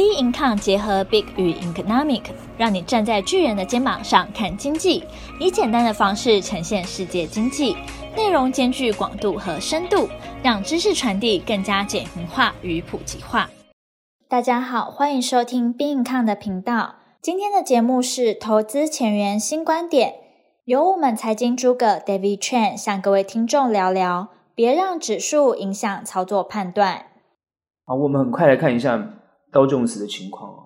B Income 结合 Big 与 Economic，让你站在巨人的肩膀上看经济，以简单的方式呈现世界经济，内容兼具广度和深度，让知识传递更加简明化与普及化。大家好，欢迎收听 B Income 的频道。今天的节目是投资前沿新观点，由我们财经诸葛 David Chen 向各位听众聊聊，别让指数影响操作判断。好，我们很快来看一下。道琼斯的情况啊，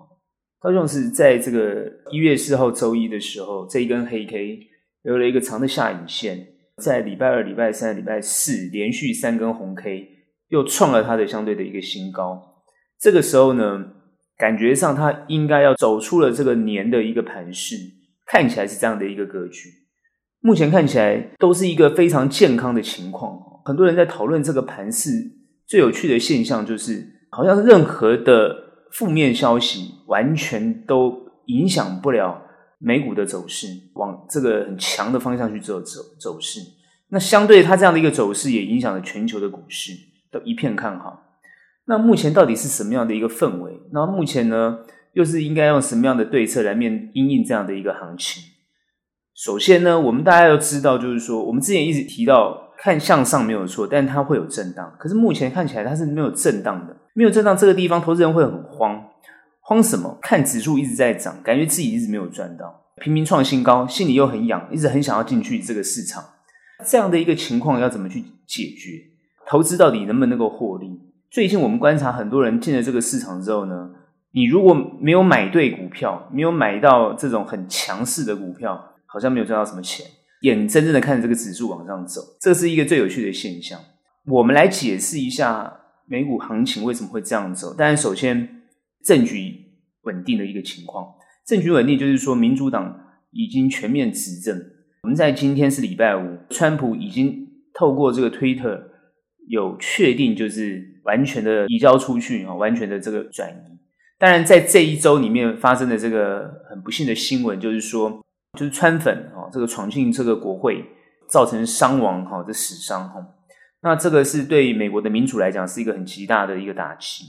道琼斯在这个一月四号周一的时候，这一根黑 K 留了一个长的下影线，在礼拜二、礼拜三、礼拜四连续三根红 K，又创了它的相对的一个新高。这个时候呢，感觉上它应该要走出了这个年的一个盘势，看起来是这样的一个格局。目前看起来都是一个非常健康的情况。很多人在讨论这个盘势，最有趣的现象就是，好像任何的。负面消息完全都影响不了美股的走势，往这个很强的方向去走走走势。那相对它这样的一个走势，也影响了全球的股市都一片看好。那目前到底是什么样的一个氛围？那目前呢，又是应该用什么样的对策来面因应这样的一个行情？首先呢，我们大家要知道，就是说我们之前一直提到看向上没有错，但它会有震荡。可是目前看起来它是没有震荡的。没有震荡，这个地方投资人会很慌，慌什么？看指数一直在涨，感觉自己一直没有赚到，频频创新高，心里又很痒，一直很想要进去这个市场。这样的一个情况要怎么去解决？投资到底能不能够获利？最近我们观察很多人进了这个市场之后呢，你如果没有买对股票，没有买到这种很强势的股票，好像没有赚到什么钱。眼睁睁的看着这个指数往上走，这是一个最有趣的现象。我们来解释一下。美股行情为什么会这样走？当然，首先政局稳定的一个情况，政局稳定就是说，民主党已经全面执政。我们在今天是礼拜五，川普已经透过这个推特有确定，就是完全的移交出去啊，完全的这个转移。当然，在这一周里面发生的这个很不幸的新闻，就是说，就是川粉这个闯进这个国会，造成伤亡哈，这死伤哈。那这个是对美国的民主来讲是一个很极大的一个打击，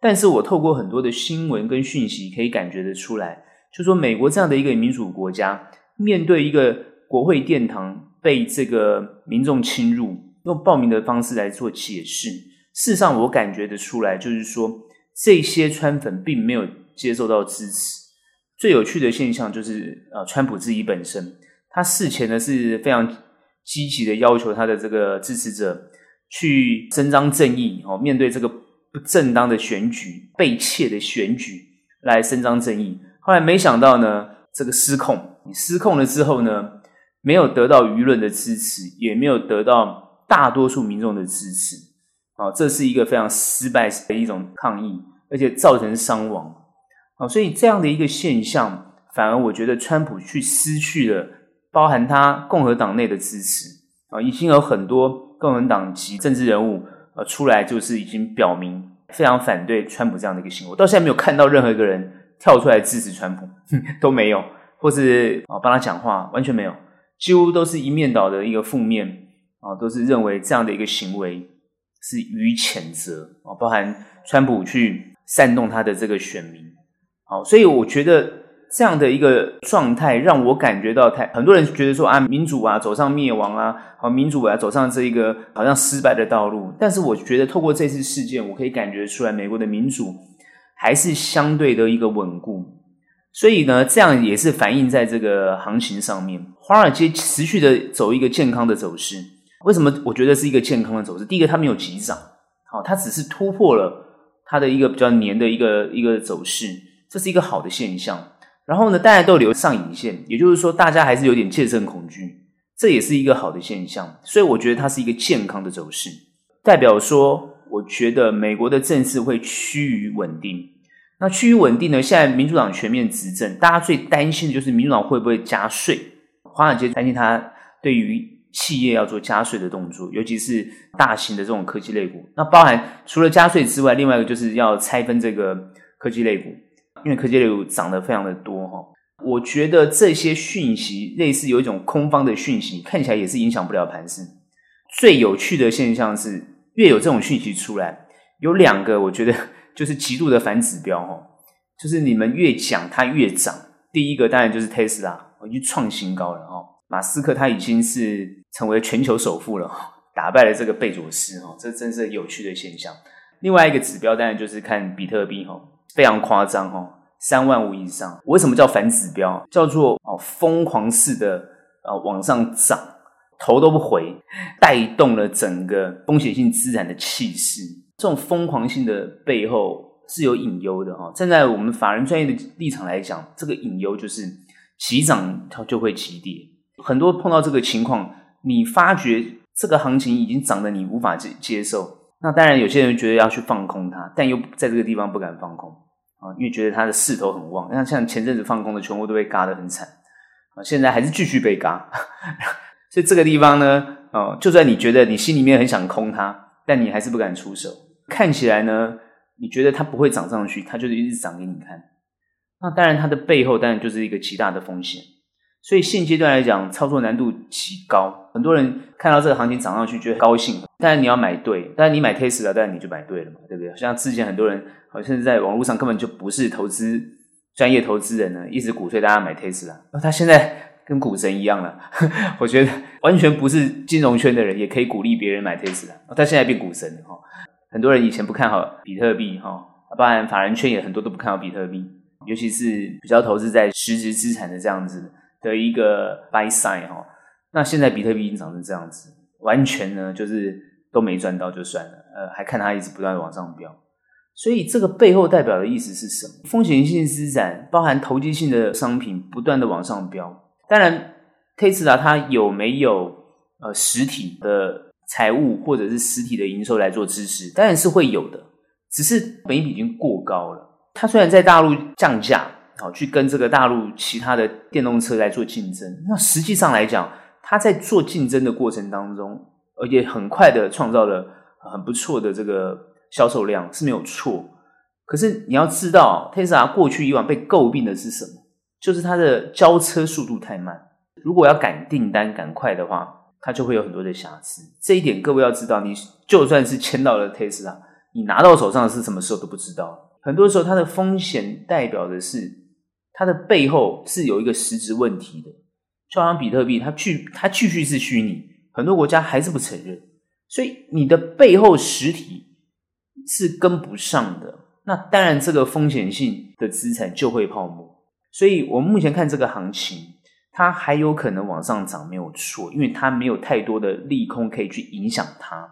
但是我透过很多的新闻跟讯息可以感觉得出来，就说美国这样的一个民主国家，面对一个国会殿堂被这个民众侵入，用暴民的方式来做解释，事实上我感觉得出来，就是说这些川粉并没有接受到支持。最有趣的现象就是，呃，川普自己本身，他事前呢是非常积极的要求他的这个支持者。去伸张正义哦，面对这个不正当的选举、被窃的选举来伸张正义。后来没想到呢，这个失控，失控了之后呢，没有得到舆论的支持，也没有得到大多数民众的支持。啊，这是一个非常失败的一种抗议，而且造成伤亡。啊，所以这样的一个现象，反而我觉得川普去失去了包含他共和党内的支持。啊，已经有很多。共和党籍政治人物呃出来，就是已经表明非常反对川普这样的一个行为。到现在没有看到任何一个人跳出来支持川普，都没有，或是啊帮他讲话，完全没有，几乎都是一面倒的一个负面啊，都是认为这样的一个行为是予谴责啊，包含川普去煽动他的这个选民。好，所以我觉得。这样的一个状态让我感觉到太很多人觉得说啊，民主啊走上灭亡啊，好，民主啊走上这一个好像失败的道路。但是我觉得透过这次事件，我可以感觉出来美国的民主还是相对的一个稳固。所以呢，这样也是反映在这个行情上面，华尔街持续的走一个健康的走势。为什么我觉得是一个健康的走势？第一个，它没有急涨，好，它只是突破了它的一个比较黏的一个一个走势，这是一个好的现象。然后呢，大家都留上影线，也就是说，大家还是有点戒慎恐惧，这也是一个好的现象。所以我觉得它是一个健康的走势，代表说，我觉得美国的政治会趋于稳定。那趋于稳定呢？现在民主党全面执政，大家最担心的就是民主党会不会加税？华尔街担心他对于企业要做加税的动作，尤其是大型的这种科技类股。那包含除了加税之外，另外一个就是要拆分这个科技类股。因为科技类股涨得非常的多哈，我觉得这些讯息类似有一种空方的讯息，看起来也是影响不了盘势。最有趣的现象是，越有这种讯息出来，有两个我觉得 就是极度的反指标哈。就是你们越讲它越涨。第一个当然就是 Tesla，已经创新高了哦。马斯克他已经是成为全球首富了，打败了这个贝佐斯哦，这真是有趣的现象。另外一个指标当然就是看比特币哈，非常夸张哈，三万五以上。为什么叫反指标？叫做哦疯狂式的呃往上涨，头都不回，带动了整个风险性资产的气势。这种疯狂性的背后是有隐忧的哈。站在我们法人专业的立场来讲，这个隐忧就是急涨它就会急跌。很多碰到这个情况，你发觉这个行情已经涨得你无法接接受。那当然，有些人觉得要去放空它，但又在这个地方不敢放空啊，因为觉得它的势头很旺。那像前阵子放空的，全部都被嘎得很惨啊，现在还是继续被嘎。所以这个地方呢，哦，就算你觉得你心里面很想空它，但你还是不敢出手。看起来呢，你觉得它不会涨上去，它就是一直涨给你看。那当然，它的背后当然就是一个极大的风险。所以现阶段来讲，操作难度极高。很多人看到这个行情涨上去，觉得高兴。但是你要买对，但是你买 Tesla，当然你就买对了嘛，对不对？像之前很多人好像在网络上根本就不是投资专业投资人呢，一直鼓吹大家买 Tesla。他现在跟股神一样了，我觉得完全不是金融圈的人也可以鼓励别人买 Tesla。他现在变股神了哈。很多人以前不看好比特币哈，当然法人圈也很多都不看好比特币，尤其是比较投资在实质资产的这样子。的一个 buy sign 哈，那现在比特币已经涨成这样子，完全呢就是都没赚到就算了，呃，还看它一直不断的往上飙，所以这个背后代表的意思是什么？风险性资产包含投机性的商品不断的往上飙，当然，Tesla 它有没有呃实体的财务或者是实体的营收来做支持？当然是会有的，只是本益比已经过高了。它虽然在大陆降价。好，去跟这个大陆其他的电动车来做竞争。那实际上来讲，它在做竞争的过程当中，而且很快的创造了很不错的这个销售量是没有错。可是你要知道，Tesla 过去以往被诟病的是什么？就是它的交车速度太慢。如果要赶订单赶快的话，它就会有很多的瑕疵。这一点各位要知道，你就算是签到了 Tesla，你拿到手上是什么时候都不知道。很多时候，它的风险代表的是。它的背后是有一个实质问题的，就好像比特币，它继它继续是虚拟，很多国家还是不承认，所以你的背后实体是跟不上的。那当然，这个风险性的资产就会泡沫。所以我们目前看这个行情，它还有可能往上涨，没有错，因为它没有太多的利空可以去影响它。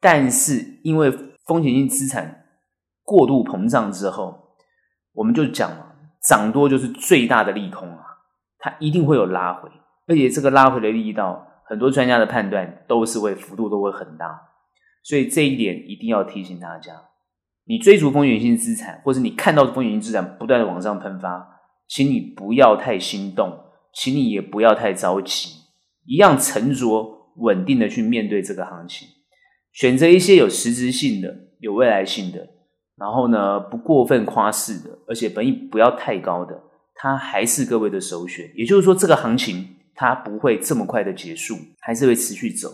但是因为风险性资产过度膨胀之后，我们就讲了。涨多就是最大的利空啊，它一定会有拉回，而且这个拉回的力道，很多专家的判断都是会幅度都会很大，所以这一点一定要提醒大家。你追逐风险性资产，或是你看到风险性资产不断的往上喷发，请你不要太心动，请你也不要太着急，一样沉着稳定的去面对这个行情，选择一些有实质性的、有未来性的。然后呢，不过分夸饰的，而且本益不要太高的，它还是各位的首选。也就是说，这个行情它不会这么快的结束，还是会持续走。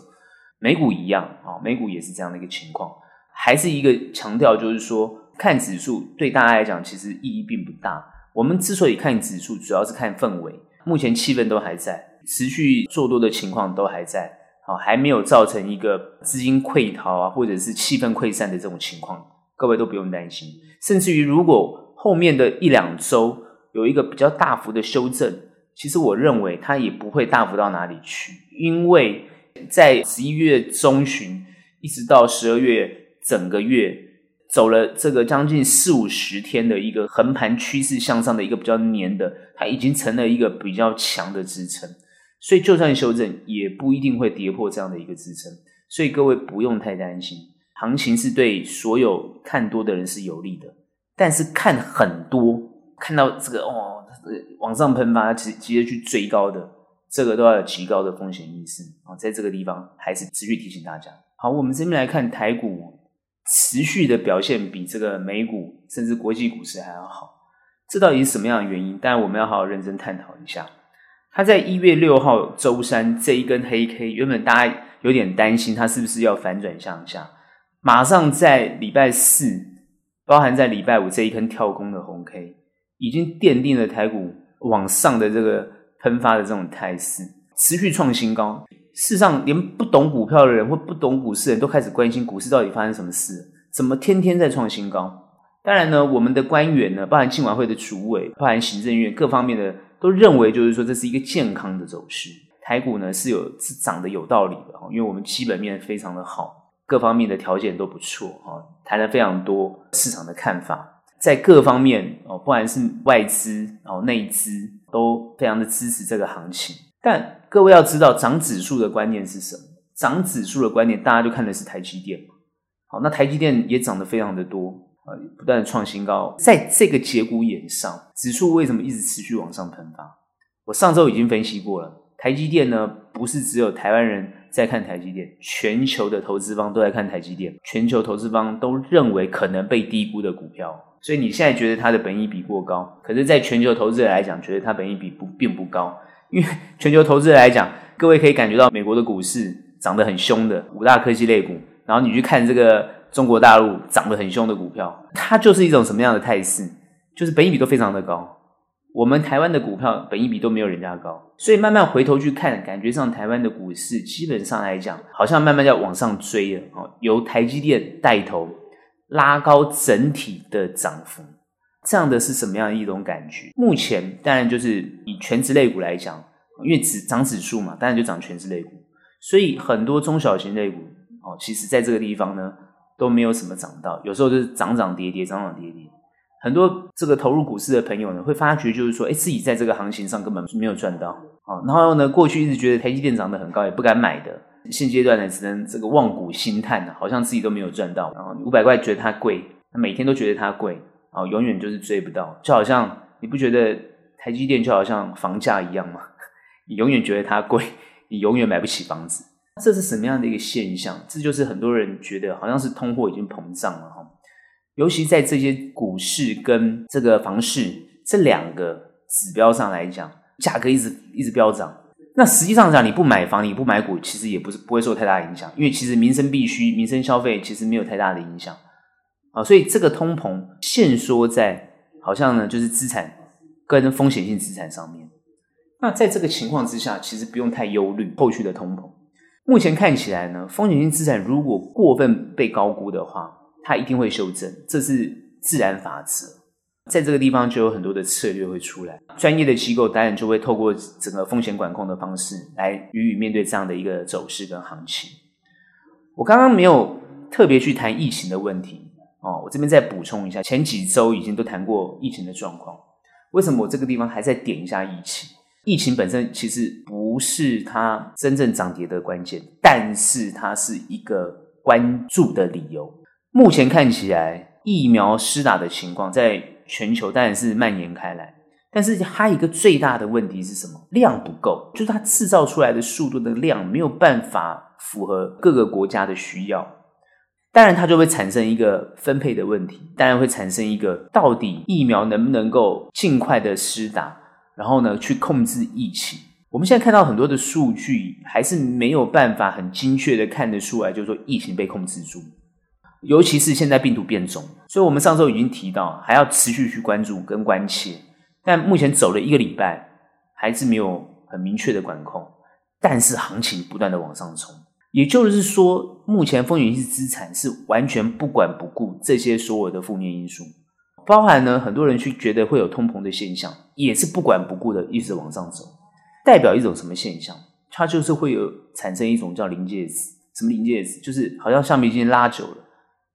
美股一样啊，美股也是这样的一个情况。还是一个强调，就是说看指数对大家来讲其实意义并不大。我们之所以看指数，主要是看氛围。目前气氛都还在，持续做多的情况都还在，啊，还没有造成一个资金溃逃啊，或者是气氛溃散的这种情况。各位都不用担心，甚至于如果后面的一两周有一个比较大幅的修正，其实我认为它也不会大幅到哪里去，因为在十一月中旬一直到十二月整个月走了这个将近四五十天的一个横盘趋势向上的一个比较黏的，它已经成了一个比较强的支撑，所以就算修正也不一定会跌破这样的一个支撑，所以各位不用太担心。行情是对所有看多的人是有利的，但是看很多，看到这个哦，往上喷发，直直接去追高的，这个都要有极高的风险意识啊！在这个地方，还是持续提醒大家。好，我们这边来看台股持续的表现比这个美股甚至国际股市还要好，这到底是什么样的原因？但，我们要好好认真探讨一下。它在一月六号周三这一根黑 K，原本大家有点担心它是不是要反转向下。马上在礼拜四包含在礼拜五这一根跳空的红 K，已经奠定了台股往上的这个喷发的这种态势，持续创新高。事实上，连不懂股票的人或不懂股市的人都开始关心股市到底发生什么事，怎么天天在创新高？当然呢，我们的官员呢，包含金管会的主委，包含行政院各方面的，都认为就是说这是一个健康的走势。台股呢是有是涨得有道理的，因为我们基本面非常的好，各方面的条件都不错啊，谈了非常多市场的看法，在各方面哦，不管是外资哦内资都非常的支持这个行情。但各位要知道，涨指数的观念是什么？涨指数的观念，大家就看的是台积电。好，那台积电也涨得非常的多啊，不断的创新高。在这个节骨眼上，指数为什么一直持续往上喷发？我上周已经分析过了，台积电呢，不是只有台湾人在看台积电，全球的投资方都在看台积电，全球投资方都认为可能被低估的股票。所以你现在觉得它的本益比过高，可是在全球投资者来讲，觉得它本益比不并不高。因为全球投资人来讲，各位可以感觉到美国的股市涨得很凶的五大科技类股，然后你去看这个中国大陆涨得很凶的股票，它就是一种什么样的态势？就是本益比都非常的高。我们台湾的股票本一比都没有人家高，所以慢慢回头去看，感觉上台湾的股市基本上来讲，好像慢慢要往上追了哦，由台积电带头拉高整体的涨幅。这样的是什么样一种感觉？目前当然就是以全职类股来讲，因为指涨指数嘛，当然就涨全职类股，所以很多中小型类股哦，其实在这个地方呢都没有什么涨到，有时候就是涨涨跌跌，涨涨跌跌。很多这个投入股市的朋友呢，会发觉就是说，哎，自己在这个行情上根本没有赚到啊。然后呢，过去一直觉得台积电涨得很高，也不敢买的，现阶段呢，只能这个望股兴叹呢，好像自己都没有赚到。然后五百块觉得它贵，每天都觉得它贵。哦，永远就是追不到，就好像你不觉得台积电就好像房价一样吗？你永远觉得它贵，你永远买不起房子。这是什么样的一个现象？这就是很多人觉得好像是通货已经膨胀了哈。尤其在这些股市跟这个房市这两个指标上来讲，价格一直一直飙涨。那实际上讲，你不买房，你不买股，其实也不是不会受太大影响，因为其实民生必需、民生消费其实没有太大的影响。啊，所以这个通膨限缩在好像呢，就是资产跟风险性资产上面。那在这个情况之下，其实不用太忧虑后续的通膨。目前看起来呢，风险性资产如果过分被高估的话，它一定会修正，这是自然法则。在这个地方就有很多的策略会出来，专业的机构当然就会透过整个风险管控的方式来予以面对这样的一个走势跟行情。我刚刚没有特别去谈疫情的问题。哦，我这边再补充一下，前几周已经都谈过疫情的状况。为什么我这个地方还在点一下疫情？疫情本身其实不是它真正涨跌的关键，但是它是一个关注的理由。目前看起来，疫苗施打的情况在全球当然是蔓延开来，但是它一个最大的问题是什么？量不够，就是它制造出来的速度的量没有办法符合各个国家的需要。当然，它就会产生一个分配的问题。当然会产生一个，到底疫苗能不能够尽快的施打，然后呢，去控制疫情。我们现在看到很多的数据，还是没有办法很精确的看得出来，就是说疫情被控制住。尤其是现在病毒变种，所以我们上周已经提到，还要持续去关注跟关切。但目前走了一个礼拜，还是没有很明确的管控，但是行情不断的往上冲。也就是说，目前风险性资产是完全不管不顾这些所有的负面因素，包含呢很多人去觉得会有通膨的现象，也是不管不顾的一直往上走，代表一种什么现象？它就是会有产生一种叫临界值，什么临界值？就是好像橡皮筋拉久了，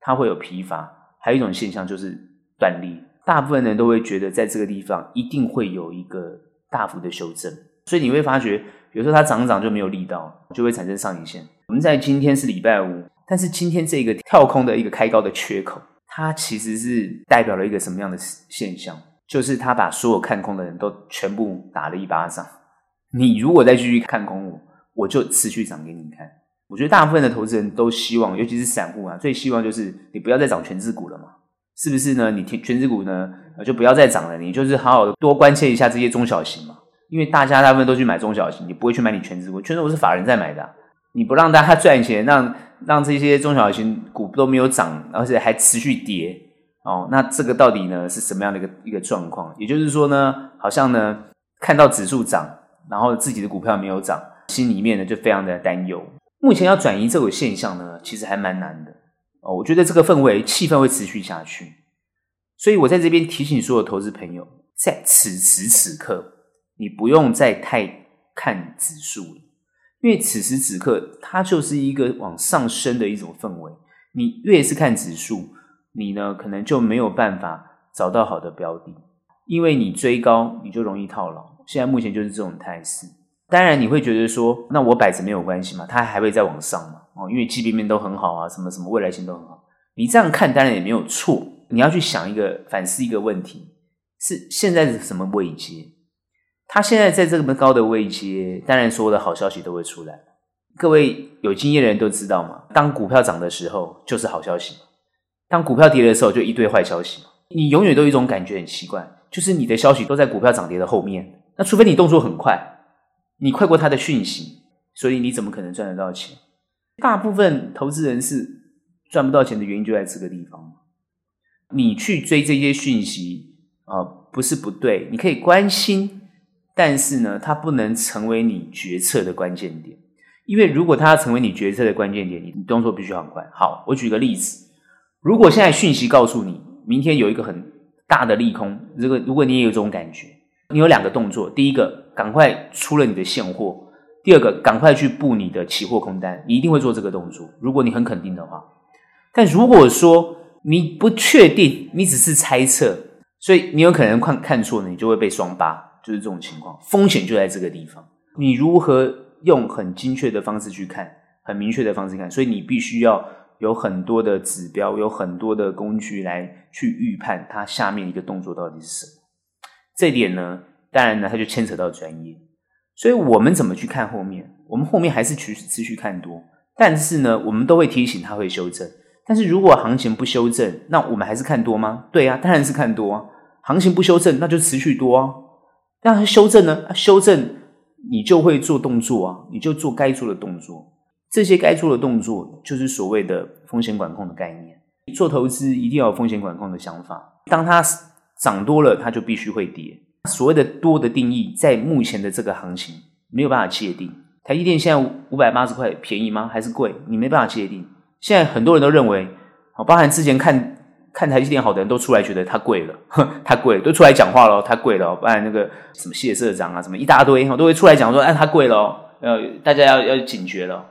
它会有疲乏。还有一种现象就是断裂，大部分人都会觉得在这个地方一定会有一个大幅的修正，所以你会发觉有时候它涨涨就没有力道，就会产生上影线。我们在今天是礼拜五，但是今天这个跳空的一个开高的缺口，它其实是代表了一个什么样的现象？就是它把所有看空的人都全部打了一巴掌。你如果再继续看空我，我就持续涨给你看。我觉得大部分的投资人都希望，尤其是散户啊，最希望就是你不要再涨权值股了嘛，是不是呢？你权值股呢就不要再涨了，你就是好好的多关切一下这些中小型嘛，因为大家大部分都去买中小型，你不会去买你权值股，权值股是法人在买的。你不让大家赚钱，让让这些中小型股都没有涨，而且还持续跌哦，那这个到底呢是什么样的一个一个状况？也就是说呢，好像呢看到指数涨，然后自己的股票没有涨，心里面呢就非常的担忧。目前要转移这种现象呢，其实还蛮难的哦。我觉得这个氛围气氛会持续下去，所以我在这边提醒所有投资朋友，在此时此刻，你不用再太看指数了，因为此时此刻它就是一个往上升的一种氛围。你越是看指数，你呢可能就没有办法找到好的标的，因为你追高你就容易套牢。现在目前就是这种态势。当然你会觉得说，那我摆着没有关系嘛，它还会再往上嘛？哦，因为基本面都很好啊，什么什么未来性都很好。你这样看当然也没有错。你要去想一个反思一个问题，是现在是什么位阶？它现在在这么高的位阶，当然所有的好消息都会出来。各位有经验的人都知道嘛，当股票涨的时候就是好消息，当股票跌的时候就一堆坏消息。你永远都有一种感觉很奇怪，就是你的消息都在股票涨跌的后面。那除非你动作很快。你快过他的讯息，所以你怎么可能赚得到钱？大部分投资人是赚不到钱的原因就在这个地方。你去追这些讯息啊，不是不对，你可以关心，但是呢，它不能成为你决策的关键点。因为如果它要成为你决策的关键点，你动作必须很快。好，我举个例子，如果现在讯息告诉你明天有一个很大的利空，如果如果你也有这种感觉，你有两个动作，第一个。赶快出了你的现货。第二个，赶快去布你的期货空单，你一定会做这个动作。如果你很肯定的话，但如果说你不确定，你只是猜测，所以你有可能看看错了，你就会被双八，就是这种情况。风险就在这个地方。你如何用很精确的方式去看，很明确的方式看？所以你必须要有很多的指标，有很多的工具来去预判它下面一个动作到底是什么。这点呢？当然呢，它就牵扯到专业，所以我们怎么去看后面？我们后面还是持续持续看多，但是呢，我们都会提醒它会修正。但是如果行情不修正，那我们还是看多吗？对啊，当然是看多啊。行情不修正，那就持续多啊。但是修正呢？修正你就会做动作啊，你就做该做的动作。这些该做的动作，就是所谓的风险管控的概念。做投资一定要有风险管控的想法。当它涨多了，它就必须会跌。所谓的多的定义，在目前的这个行情没有办法界定。台积电现在五百八十块，便宜吗？还是贵？你没办法界定。现在很多人都认为，包含之前看看台积电好的人都出来觉得它贵了，哼，它贵，都出来讲话了，它贵了。不然那个什么谢社长啊，什么一大堆，都会出来讲说，哎，它贵了，呃，大家要要警觉了，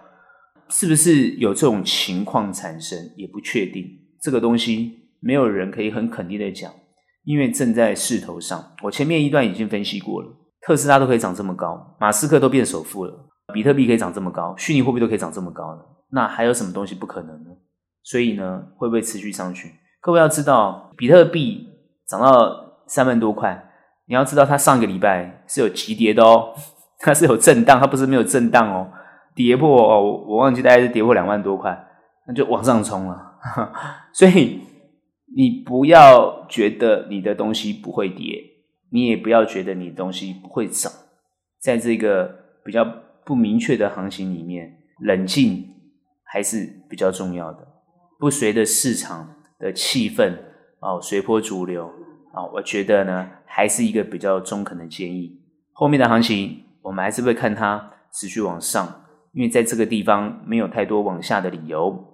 是不是有这种情况产生？也不确定，这个东西没有人可以很肯定的讲。因为正在势头上，我前面一段已经分析过了，特斯拉都可以涨这么高，马斯克都变首富了，比特币可以涨这么高，虚拟货币都可以涨这么高了，那还有什么东西不可能呢？所以呢，会不会持续上去？各位要知道，比特币涨到三万多块，你要知道它上个礼拜是有急跌的哦，它是有震荡，它不是没有震荡哦，跌破哦，我忘记大概是跌破两万多块，那就往上冲了，所以。你不要觉得你的东西不会跌，你也不要觉得你的东西不会涨。在这个比较不明确的行情里面，冷静还是比较重要的。不随着市场的气氛哦，随波逐流啊，我觉得呢，还是一个比较中肯的建议。后面的行情，我们还是会看它持续往上，因为在这个地方没有太多往下的理由。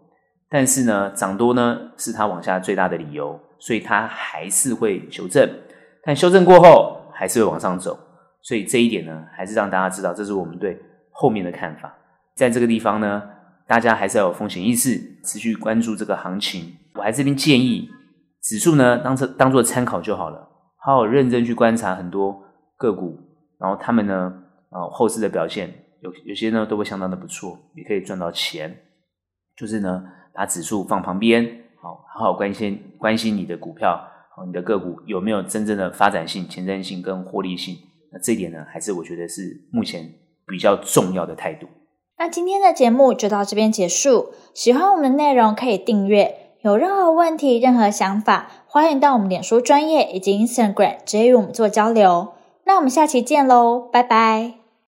但是呢，涨多呢是它往下最大的理由，所以它还是会修正。但修正过后还是会往上走，所以这一点呢，还是让大家知道，这是我们对后面的看法。在这个地方呢，大家还是要有风险意识，持续关注这个行情。我还这边建议，指数呢当成当做参考就好了，好好认真去观察很多个股，然后他们呢，啊后市的表现有有些呢都会相当的不错，也可以赚到钱。就是呢。把指数放旁边，好，好关心关心你的股票，你的个股有没有真正的发展性、前瞻性跟获利性？那这一点呢，还是我觉得是目前比较重要的态度。那今天的节目就到这边结束。喜欢我们的内容可以订阅，有任何问题、任何想法，欢迎到我们脸书专业以及 Instagram 直接与我们做交流。那我们下期见喽，拜拜。